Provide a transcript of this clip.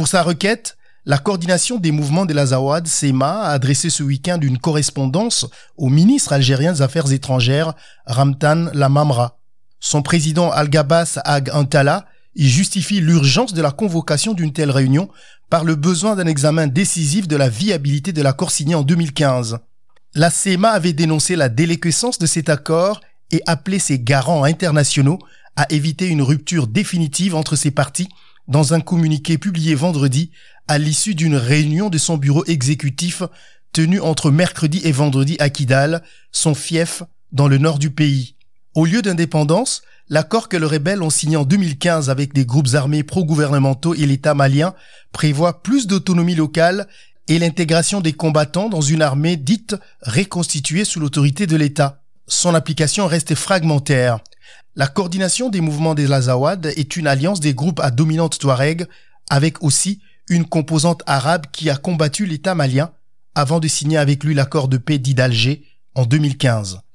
Pour sa requête, la coordination des mouvements de l'Azawad, SEMA, a adressé ce week-end une correspondance au ministre algérien des Affaires étrangères, Ramtan Lamamra. Son président Al-Gabas Ag Antala y justifie l'urgence de la convocation d'une telle réunion par le besoin d'un examen décisif de la viabilité de l'accord signé en 2015. La SEMA avait dénoncé la déliquescence de cet accord et appelé ses garants internationaux à éviter une rupture définitive entre ces parties dans un communiqué publié vendredi à l'issue d'une réunion de son bureau exécutif tenue entre mercredi et vendredi à Kidal, son fief dans le nord du pays. Au lieu d'indépendance, l'accord que les rebelles ont signé en 2015 avec des groupes armés pro-gouvernementaux et l'État malien prévoit plus d'autonomie locale et l'intégration des combattants dans une armée dite reconstituée sous l'autorité de l'État. Son application reste fragmentaire. La coordination des mouvements des Lazawad est une alliance des groupes à dominante touareg avec aussi une composante arabe qui a combattu l'État malien avant de signer avec lui l'accord de paix dit d'Alger en 2015.